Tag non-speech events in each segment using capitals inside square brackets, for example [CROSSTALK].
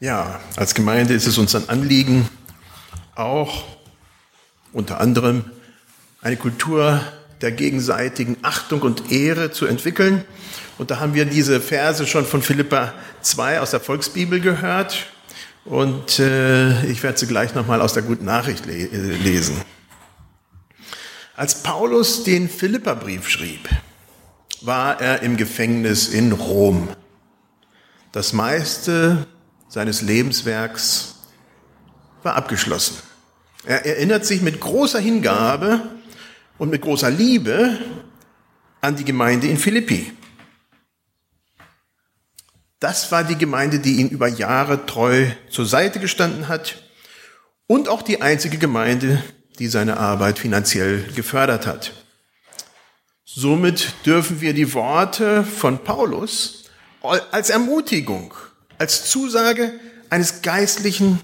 Ja, als Gemeinde ist es uns ein Anliegen, auch unter anderem eine Kultur der gegenseitigen Achtung und Ehre zu entwickeln. Und da haben wir diese Verse schon von Philippa 2 aus der Volksbibel gehört. Und äh, ich werde sie gleich nochmal aus der Guten Nachricht le lesen. Als Paulus den Philipperbrief schrieb, war er im Gefängnis in Rom. Das meiste seines Lebenswerks war abgeschlossen. Er erinnert sich mit großer Hingabe und mit großer Liebe an die Gemeinde in Philippi. Das war die Gemeinde, die ihn über Jahre treu zur Seite gestanden hat und auch die einzige Gemeinde, die seine Arbeit finanziell gefördert hat. Somit dürfen wir die Worte von Paulus als Ermutigung, als Zusage eines geistlichen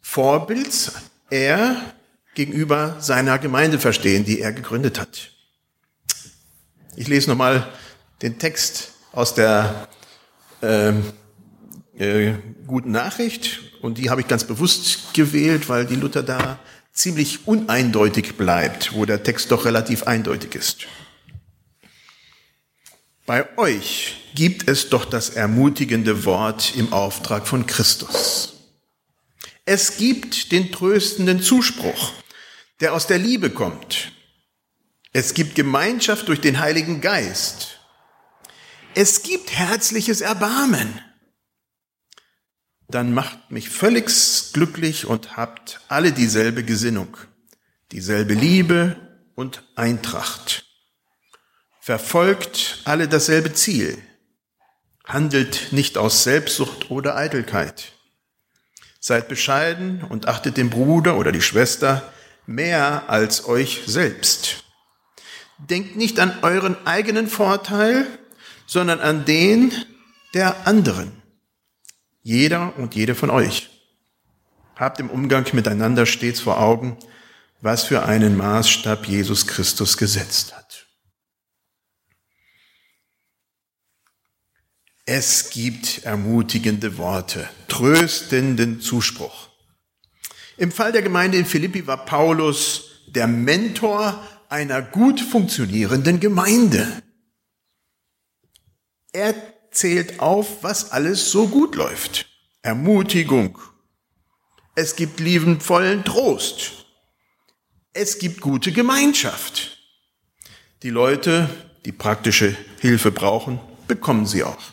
Vorbilds, er gegenüber seiner Gemeinde verstehen, die er gegründet hat. Ich lese nochmal den Text aus der äh, äh, guten Nachricht und die habe ich ganz bewusst gewählt, weil die Luther da ziemlich uneindeutig bleibt, wo der Text doch relativ eindeutig ist. Bei euch gibt es doch das ermutigende Wort im Auftrag von Christus. Es gibt den tröstenden Zuspruch, der aus der Liebe kommt. Es gibt Gemeinschaft durch den Heiligen Geist. Es gibt herzliches Erbarmen. Dann macht mich völlig glücklich und habt alle dieselbe Gesinnung, dieselbe Liebe und Eintracht. Verfolgt alle dasselbe Ziel. Handelt nicht aus Selbstsucht oder Eitelkeit Seid bescheiden und achtet den Bruder oder die Schwester mehr als euch selbst. Denkt nicht an euren eigenen Vorteil, sondern an den der anderen. Jeder und jede von euch. Habt im Umgang miteinander stets vor Augen, was für einen Maßstab Jesus Christus gesetzt hat. Es gibt ermutigende Worte, tröstenden Zuspruch. Im Fall der Gemeinde in Philippi war Paulus der Mentor einer gut funktionierenden Gemeinde. Er zählt auf, was alles so gut läuft. Ermutigung. Es gibt liebenvollen Trost. Es gibt gute Gemeinschaft. Die Leute, die praktische Hilfe brauchen, bekommen sie auch.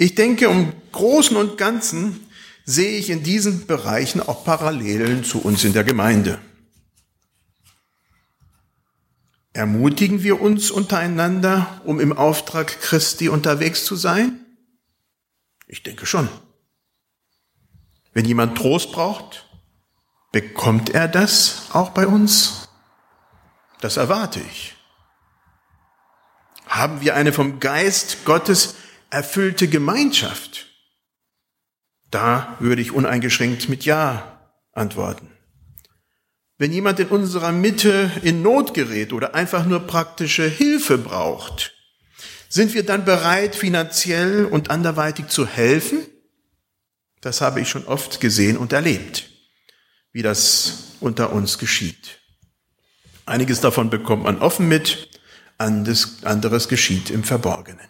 Ich denke, im Großen und Ganzen sehe ich in diesen Bereichen auch Parallelen zu uns in der Gemeinde. Ermutigen wir uns untereinander, um im Auftrag Christi unterwegs zu sein? Ich denke schon. Wenn jemand Trost braucht, bekommt er das auch bei uns? Das erwarte ich. Haben wir eine vom Geist Gottes erfüllte Gemeinschaft? Da würde ich uneingeschränkt mit Ja antworten. Wenn jemand in unserer Mitte in Not gerät oder einfach nur praktische Hilfe braucht, sind wir dann bereit, finanziell und anderweitig zu helfen? Das habe ich schon oft gesehen und erlebt, wie das unter uns geschieht. Einiges davon bekommt man offen mit, anderes geschieht im Verborgenen.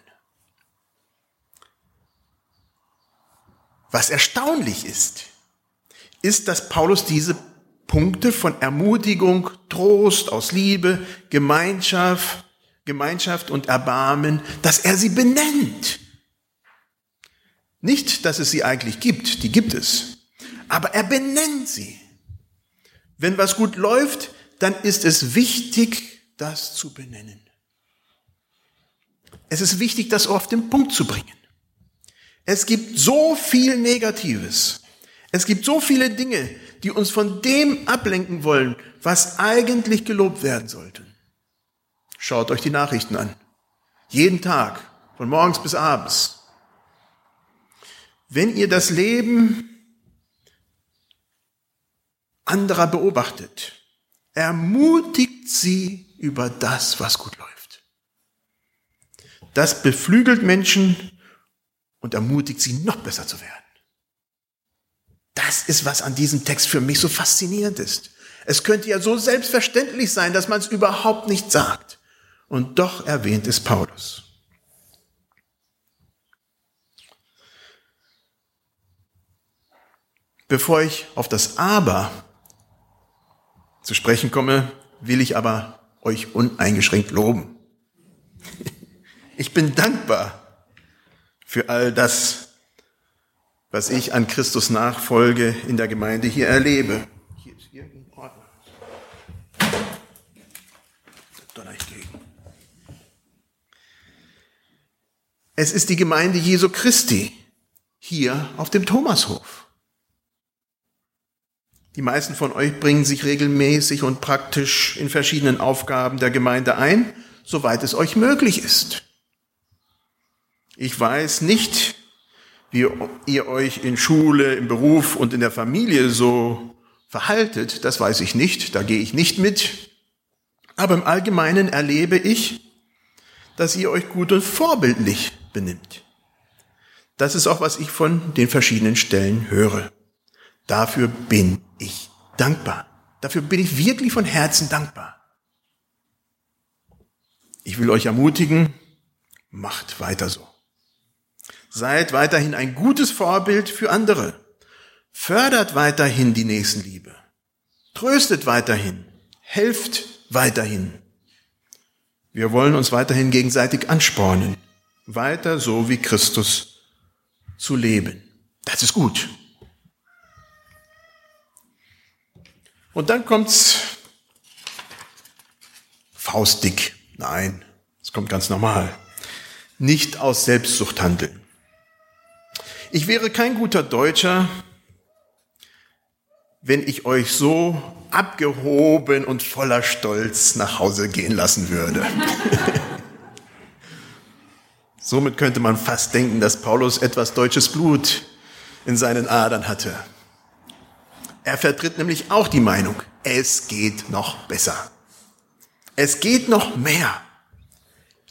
Was erstaunlich ist, ist, dass Paulus diese Punkte von Ermutigung, Trost aus Liebe, Gemeinschaft, Gemeinschaft und Erbarmen, dass er sie benennt. Nicht, dass es sie eigentlich gibt, die gibt es, aber er benennt sie. Wenn was gut läuft, dann ist es wichtig, das zu benennen. Es ist wichtig, das auf den Punkt zu bringen. Es gibt so viel Negatives. Es gibt so viele Dinge, die uns von dem ablenken wollen, was eigentlich gelobt werden sollte. Schaut euch die Nachrichten an. Jeden Tag, von morgens bis abends. Wenn ihr das Leben anderer beobachtet, ermutigt sie über das, was gut läuft. Das beflügelt Menschen und ermutigt sie, noch besser zu werden. Das ist, was an diesem Text für mich so faszinierend ist. Es könnte ja so selbstverständlich sein, dass man es überhaupt nicht sagt. Und doch erwähnt es Paulus. Bevor ich auf das Aber zu sprechen komme, will ich aber euch uneingeschränkt loben. [LAUGHS] Ich bin dankbar für all das, was ich an Christus Nachfolge in der Gemeinde hier erlebe. Hier ist. Es ist die Gemeinde Jesu Christi hier auf dem Thomashof. Die meisten von euch bringen sich regelmäßig und praktisch in verschiedenen Aufgaben der Gemeinde ein, soweit es euch möglich ist. Ich weiß nicht, wie ihr euch in Schule, im Beruf und in der Familie so verhaltet, das weiß ich nicht, da gehe ich nicht mit. Aber im Allgemeinen erlebe ich, dass ihr euch gut und vorbildlich benimmt. Das ist auch, was ich von den verschiedenen Stellen höre. Dafür bin ich dankbar. Dafür bin ich wirklich von Herzen dankbar. Ich will euch ermutigen, macht weiter so. Seid weiterhin ein gutes Vorbild für andere. Fördert weiterhin die Nächstenliebe. Tröstet weiterhin. Helft weiterhin. Wir wollen uns weiterhin gegenseitig anspornen, weiter so wie Christus zu leben. Das ist gut. Und dann kommt's faustdick. Nein, es kommt ganz normal. Nicht aus Selbstsucht handeln. Ich wäre kein guter Deutscher, wenn ich euch so abgehoben und voller Stolz nach Hause gehen lassen würde. [LAUGHS] Somit könnte man fast denken, dass Paulus etwas deutsches Blut in seinen Adern hatte. Er vertritt nämlich auch die Meinung, es geht noch besser. Es geht noch mehr.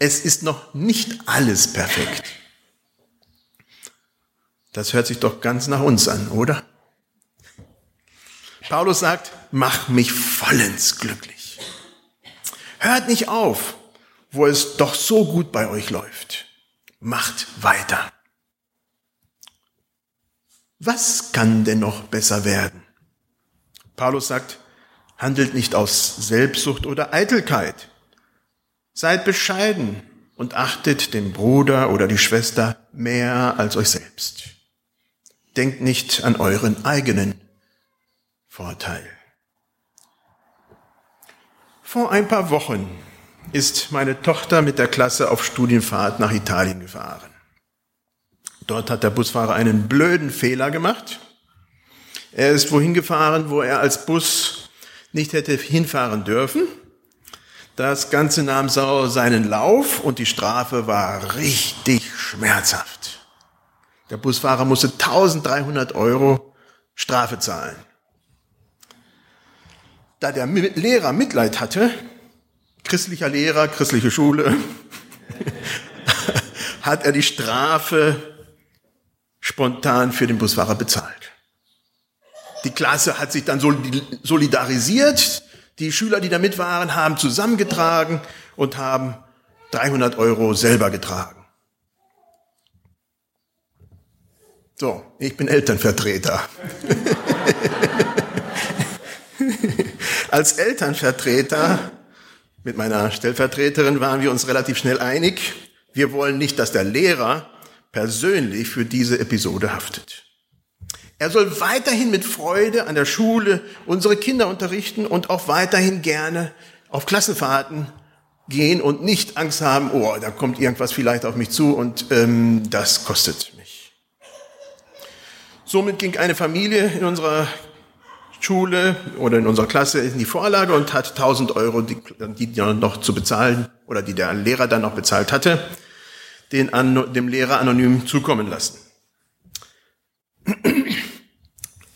Es ist noch nicht alles perfekt. Das hört sich doch ganz nach uns an, oder? Paulus sagt, mach mich vollends glücklich. Hört nicht auf, wo es doch so gut bei euch läuft. Macht weiter. Was kann denn noch besser werden? Paulus sagt, handelt nicht aus Selbstsucht oder Eitelkeit. Seid bescheiden und achtet den Bruder oder die Schwester mehr als euch selbst. Denkt nicht an euren eigenen Vorteil. Vor ein paar Wochen ist meine Tochter mit der Klasse auf Studienfahrt nach Italien gefahren. Dort hat der Busfahrer einen blöden Fehler gemacht er ist wohin gefahren, wo er als Bus nicht hätte hinfahren dürfen. Das Ganze nahm sau seinen Lauf und die Strafe war richtig schmerzhaft. Der Busfahrer musste 1300 Euro Strafe zahlen. Da der Lehrer Mitleid hatte, christlicher Lehrer, christliche Schule, [LAUGHS] hat er die Strafe spontan für den Busfahrer bezahlt. Die Klasse hat sich dann solidarisiert. Die Schüler, die da mit waren, haben zusammengetragen und haben 300 Euro selber getragen. So, ich bin Elternvertreter. Als Elternvertreter mit meiner Stellvertreterin waren wir uns relativ schnell einig. Wir wollen nicht, dass der Lehrer persönlich für diese Episode haftet. Er soll weiterhin mit Freude an der Schule unsere Kinder unterrichten und auch weiterhin gerne auf Klassenfahrten gehen und nicht Angst haben, oh, da kommt irgendwas vielleicht auf mich zu und ähm, das kostet. Somit ging eine Familie in unserer Schule oder in unserer Klasse in die Vorlage und hat 1000 Euro, die, die noch zu bezahlen oder die der Lehrer dann noch bezahlt hatte, den, dem Lehrer anonym zukommen lassen.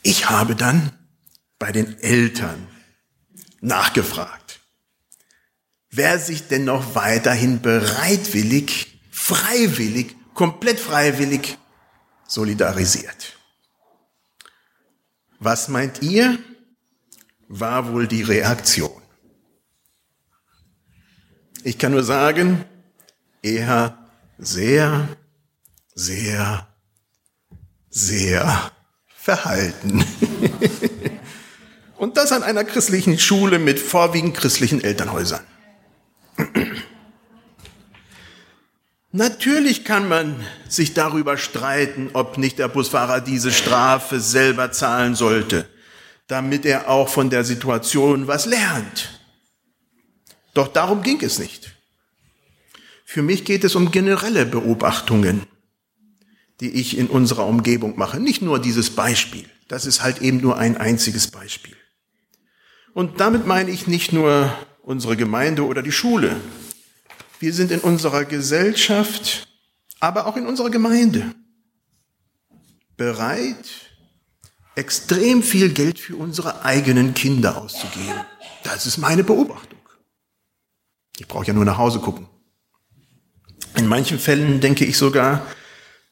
Ich habe dann bei den Eltern nachgefragt, wer sich denn noch weiterhin bereitwillig, freiwillig, komplett freiwillig solidarisiert. Was meint ihr, war wohl die Reaktion? Ich kann nur sagen, eher sehr, sehr, sehr verhalten. [LAUGHS] Und das an einer christlichen Schule mit vorwiegend christlichen Elternhäusern. Natürlich kann man sich darüber streiten, ob nicht der Busfahrer diese Strafe selber zahlen sollte, damit er auch von der Situation was lernt. Doch darum ging es nicht. Für mich geht es um generelle Beobachtungen, die ich in unserer Umgebung mache. Nicht nur dieses Beispiel. Das ist halt eben nur ein einziges Beispiel. Und damit meine ich nicht nur unsere Gemeinde oder die Schule. Wir sind in unserer Gesellschaft, aber auch in unserer Gemeinde bereit, extrem viel Geld für unsere eigenen Kinder auszugeben. Das ist meine Beobachtung. Ich brauche ja nur nach Hause gucken. In manchen Fällen denke ich sogar,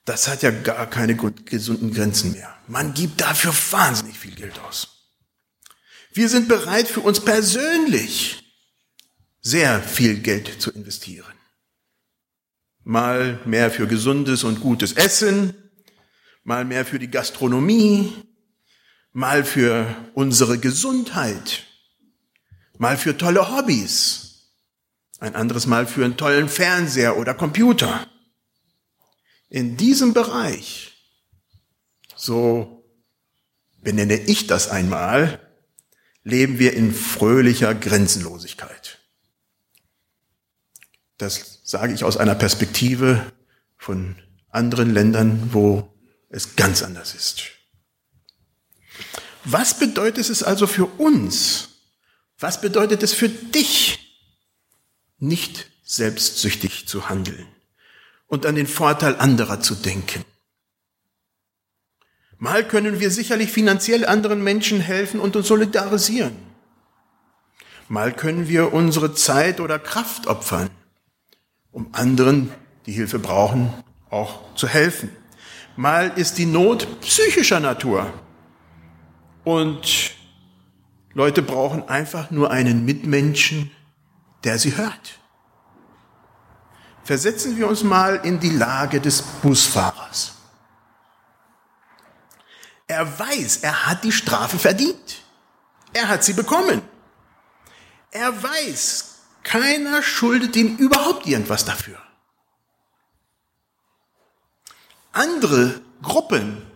das hat ja gar keine gesunden Grenzen mehr. Man gibt dafür wahnsinnig viel Geld aus. Wir sind bereit, für uns persönlich sehr viel Geld zu investieren. Mal mehr für gesundes und gutes Essen, mal mehr für die Gastronomie, mal für unsere Gesundheit, mal für tolle Hobbys, ein anderes Mal für einen tollen Fernseher oder Computer. In diesem Bereich, so benenne ich das einmal, leben wir in fröhlicher Grenzenlosigkeit. Das sage ich aus einer Perspektive von anderen Ländern, wo es ganz anders ist. Was bedeutet es also für uns? Was bedeutet es für dich? nicht selbstsüchtig zu handeln und an den Vorteil anderer zu denken. Mal können wir sicherlich finanziell anderen Menschen helfen und uns solidarisieren. Mal können wir unsere Zeit oder Kraft opfern, um anderen, die Hilfe brauchen, auch zu helfen. Mal ist die Not psychischer Natur und Leute brauchen einfach nur einen Mitmenschen, der sie hört. Versetzen wir uns mal in die Lage des Busfahrers. Er weiß, er hat die Strafe verdient. Er hat sie bekommen. Er weiß, keiner schuldet ihm überhaupt irgendwas dafür. Andere Gruppen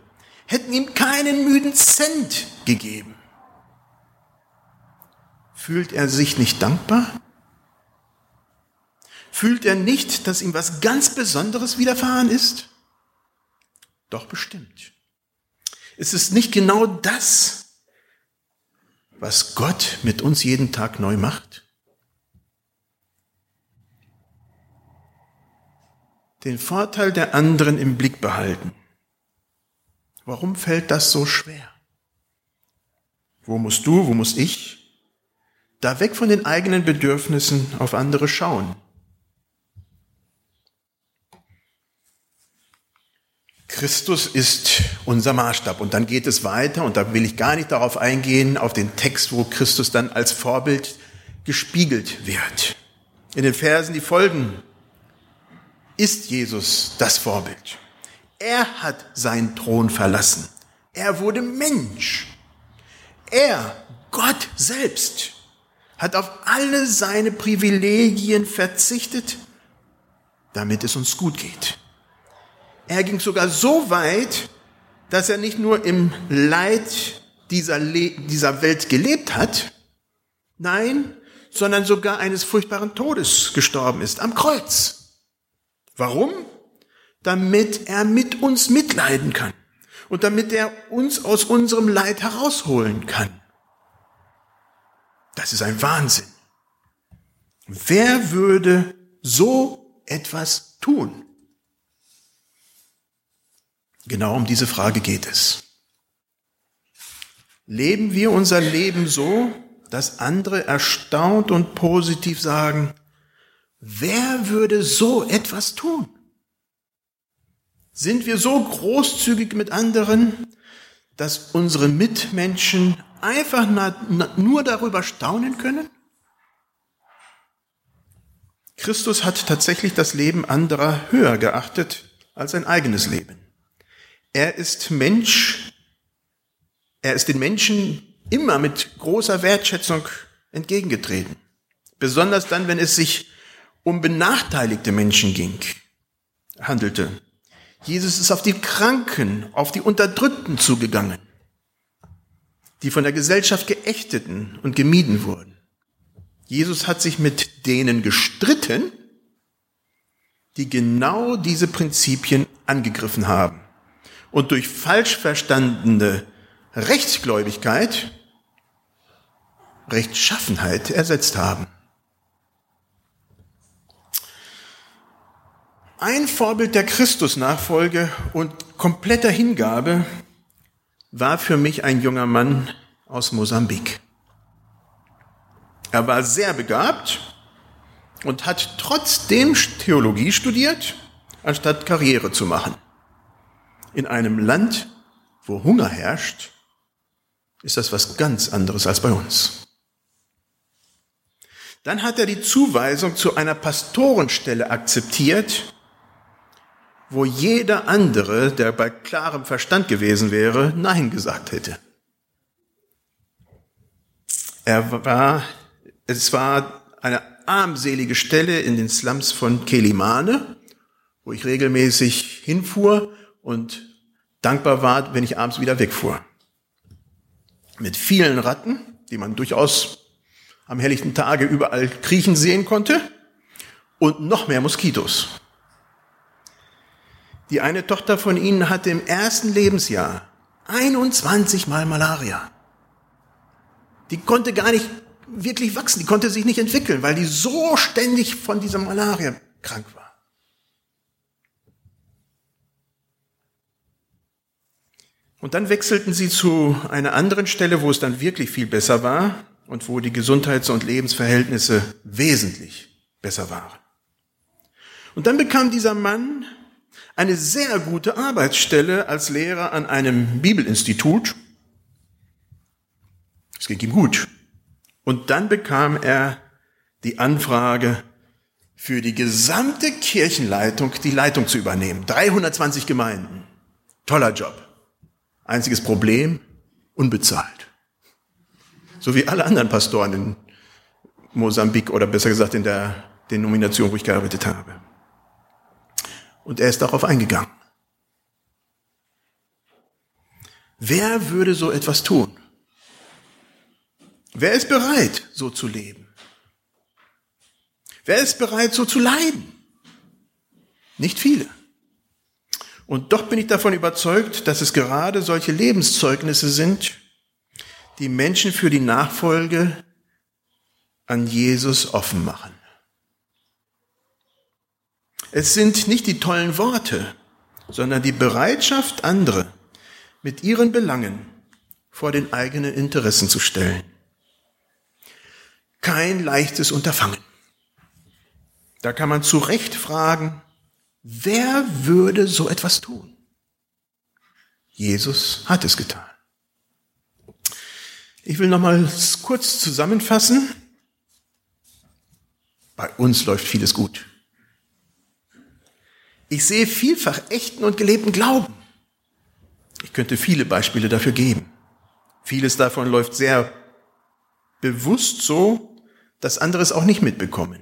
hätten ihm keinen müden Cent gegeben. Fühlt er sich nicht dankbar? Fühlt er nicht, dass ihm was ganz Besonderes widerfahren ist? Doch bestimmt. Ist es nicht genau das, was Gott mit uns jeden Tag neu macht? Den Vorteil der anderen im Blick behalten. Warum fällt das so schwer? Wo musst du, wo muss ich? Da weg von den eigenen Bedürfnissen auf andere schauen. Christus ist unser Maßstab. Und dann geht es weiter, und da will ich gar nicht darauf eingehen, auf den Text, wo Christus dann als Vorbild gespiegelt wird. In den Versen, die folgen, ist Jesus das Vorbild. Er hat seinen Thron verlassen. Er wurde Mensch. Er, Gott selbst, hat auf alle seine Privilegien verzichtet, damit es uns gut geht. Er ging sogar so weit, dass er nicht nur im Leid dieser, Le dieser Welt gelebt hat, nein, sondern sogar eines furchtbaren Todes gestorben ist, am Kreuz. Warum? Damit er mit uns mitleiden kann und damit er uns aus unserem Leid herausholen kann. Das ist ein Wahnsinn. Wer würde so etwas tun? Genau um diese Frage geht es. Leben wir unser Leben so, dass andere erstaunt und positiv sagen, wer würde so etwas tun? Sind wir so großzügig mit anderen, dass unsere Mitmenschen einfach nur darüber staunen können? Christus hat tatsächlich das Leben anderer höher geachtet als sein eigenes Leben. Er ist Mensch, er ist den Menschen immer mit großer Wertschätzung entgegengetreten. Besonders dann, wenn es sich um benachteiligte Menschen ging, handelte. Jesus ist auf die Kranken, auf die Unterdrückten zugegangen, die von der Gesellschaft geächteten und gemieden wurden. Jesus hat sich mit denen gestritten, die genau diese Prinzipien angegriffen haben und durch falsch verstandene Rechtsgläubigkeit Rechtschaffenheit ersetzt haben. Ein Vorbild der Christusnachfolge und kompletter Hingabe war für mich ein junger Mann aus Mosambik. Er war sehr begabt und hat trotzdem Theologie studiert, anstatt Karriere zu machen. In einem Land, wo Hunger herrscht, ist das was ganz anderes als bei uns. Dann hat er die Zuweisung zu einer Pastorenstelle akzeptiert, wo jeder andere, der bei klarem Verstand gewesen wäre, Nein gesagt hätte. Er war, es war eine armselige Stelle in den Slums von Kelimane, wo ich regelmäßig hinfuhr und dankbar war, wenn ich abends wieder wegfuhr. Mit vielen Ratten, die man durchaus am helllichten Tage überall kriechen sehen konnte, und noch mehr Moskitos. Die eine Tochter von ihnen hatte im ersten Lebensjahr 21 Mal Malaria. Die konnte gar nicht wirklich wachsen, die konnte sich nicht entwickeln, weil die so ständig von dieser Malaria krank war. Und dann wechselten sie zu einer anderen Stelle, wo es dann wirklich viel besser war und wo die Gesundheits- und Lebensverhältnisse wesentlich besser waren. Und dann bekam dieser Mann eine sehr gute Arbeitsstelle als Lehrer an einem Bibelinstitut. Es ging ihm gut. Und dann bekam er die Anfrage, für die gesamte Kirchenleitung die Leitung zu übernehmen. 320 Gemeinden. Toller Job. Einziges Problem, unbezahlt. So wie alle anderen Pastoren in Mosambik oder besser gesagt in der Denomination, wo ich gearbeitet habe. Und er ist darauf eingegangen. Wer würde so etwas tun? Wer ist bereit, so zu leben? Wer ist bereit, so zu leiden? Nicht viele. Und doch bin ich davon überzeugt, dass es gerade solche Lebenszeugnisse sind, die Menschen für die Nachfolge an Jesus offen machen. Es sind nicht die tollen Worte, sondern die Bereitschaft, andere mit ihren Belangen vor den eigenen Interessen zu stellen. Kein leichtes Unterfangen. Da kann man zu Recht fragen, wer würde so etwas tun? Jesus hat es getan. Ich will noch mal kurz zusammenfassen. Bei uns läuft vieles gut. Ich sehe vielfach echten und gelebten Glauben. Ich könnte viele Beispiele dafür geben. Vieles davon läuft sehr bewusst so, dass andere es auch nicht mitbekommen.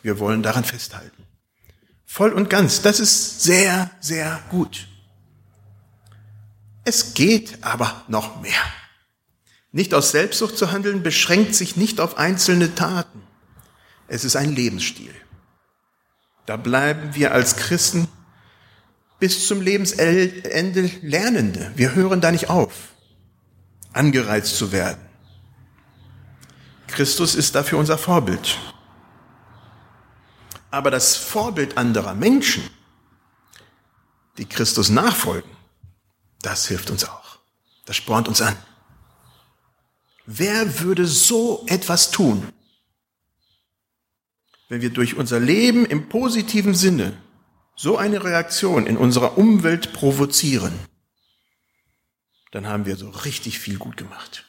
Wir wollen daran festhalten. Voll und ganz. Das ist sehr, sehr gut. Es geht aber noch mehr. Nicht aus Selbstsucht zu handeln beschränkt sich nicht auf einzelne Taten. Es ist ein Lebensstil. Da bleiben wir als Christen bis zum Lebensende Lernende. Wir hören da nicht auf, angereizt zu werden. Christus ist dafür unser Vorbild. Aber das Vorbild anderer Menschen, die Christus nachfolgen, das hilft uns auch. Das spornt uns an. Wer würde so etwas tun? Wenn wir durch unser Leben im positiven Sinne so eine Reaktion in unserer Umwelt provozieren. dann haben wir so richtig viel gut gemacht.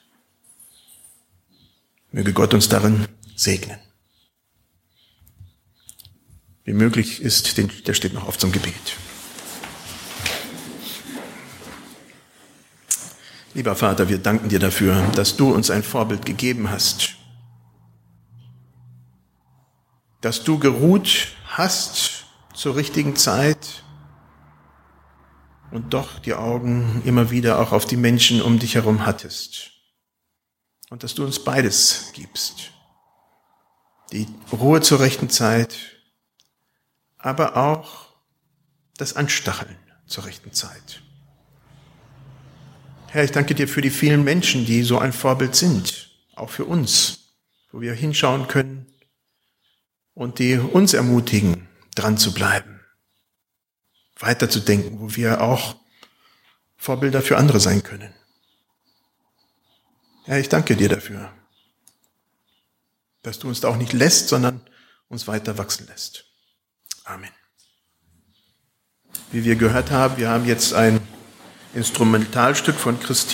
Möge Gott uns darin segnen. Wie möglich ist, der steht noch auf zum Gebet. Lieber Vater, wir danken dir dafür, dass du uns ein Vorbild gegeben hast, dass du geruht hast zur richtigen Zeit und doch die Augen immer wieder auch auf die Menschen um dich herum hattest. Und dass du uns beides gibst. Die Ruhe zur rechten Zeit, aber auch das Anstacheln zur rechten Zeit. Herr, ich danke dir für die vielen Menschen, die so ein Vorbild sind, auch für uns, wo wir hinschauen können und die uns ermutigen, dran zu bleiben, weiterzudenken, wo wir auch Vorbilder für andere sein können. Herr, ich danke dir dafür, dass du uns da auch nicht lässt, sondern uns weiter wachsen lässt. Amen. Wie wir gehört haben, wir haben jetzt ein Instrumentalstück von Christine.